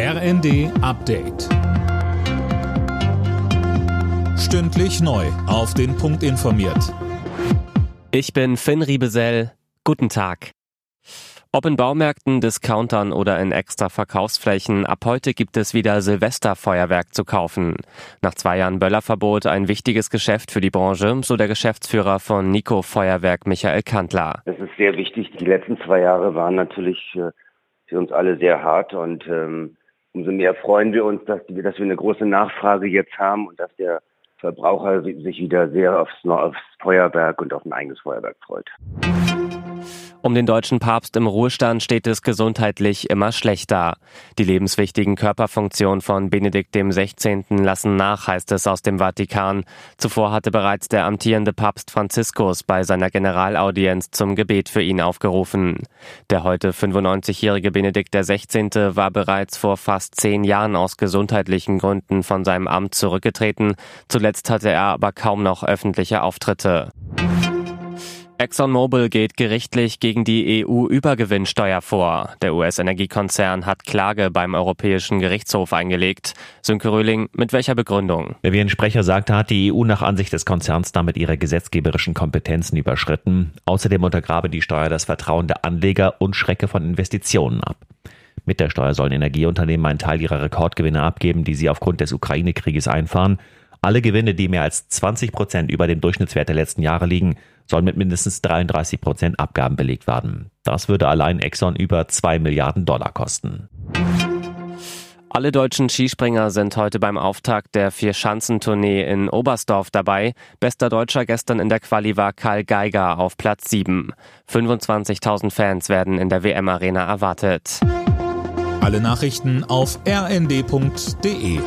RND Update. Stündlich neu. Auf den Punkt informiert. Ich bin Finn Riebesell. Guten Tag. Ob in Baumärkten, Discountern oder in extra Verkaufsflächen, ab heute gibt es wieder Silvesterfeuerwerk zu kaufen. Nach zwei Jahren Böllerverbot ein wichtiges Geschäft für die Branche, so der Geschäftsführer von Nico Feuerwerk Michael Kantler. Das ist sehr wichtig. Die letzten zwei Jahre waren natürlich äh, für uns alle sehr hart und ähm, umso mehr freuen wir uns, dass, dass wir eine große Nachfrage jetzt haben und dass der Verbraucher sich wieder sehr aufs, aufs Feuerwerk und auf ein eigenes Feuerwerk freut. Um den deutschen Papst im Ruhestand steht es gesundheitlich immer schlechter. Die lebenswichtigen Körperfunktionen von Benedikt XVI. lassen nach, heißt es aus dem Vatikan. Zuvor hatte bereits der amtierende Papst Franziskus bei seiner Generalaudienz zum Gebet für ihn aufgerufen. Der heute 95-jährige Benedikt XVI. war bereits vor fast zehn Jahren aus gesundheitlichen Gründen von seinem Amt zurückgetreten. Zuletzt hatte er aber kaum noch öffentliche Auftritte. ExxonMobil geht gerichtlich gegen die EU-Übergewinnsteuer vor. Der US-Energiekonzern hat Klage beim Europäischen Gerichtshof eingelegt. Sönke Röhling, mit welcher Begründung? Wie ein Sprecher sagte, hat die EU nach Ansicht des Konzerns damit ihre gesetzgeberischen Kompetenzen überschritten. Außerdem untergrabe die Steuer das Vertrauen der Anleger und schrecke von Investitionen ab. Mit der Steuer sollen Energieunternehmen einen Teil ihrer Rekordgewinne abgeben, die sie aufgrund des Ukraine-Krieges einfahren. Alle Gewinne, die mehr als 20 Prozent über dem Durchschnittswert der letzten Jahre liegen, sollen mit mindestens 33 Prozent Abgaben belegt werden. Das würde allein Exxon über 2 Milliarden Dollar kosten. Alle deutschen Skispringer sind heute beim Auftakt der Vier-Schanzentournee in Oberstdorf dabei. Bester Deutscher gestern in der Quali war Karl Geiger auf Platz 7. 25.000 Fans werden in der WM-Arena erwartet. Alle Nachrichten auf rnd.de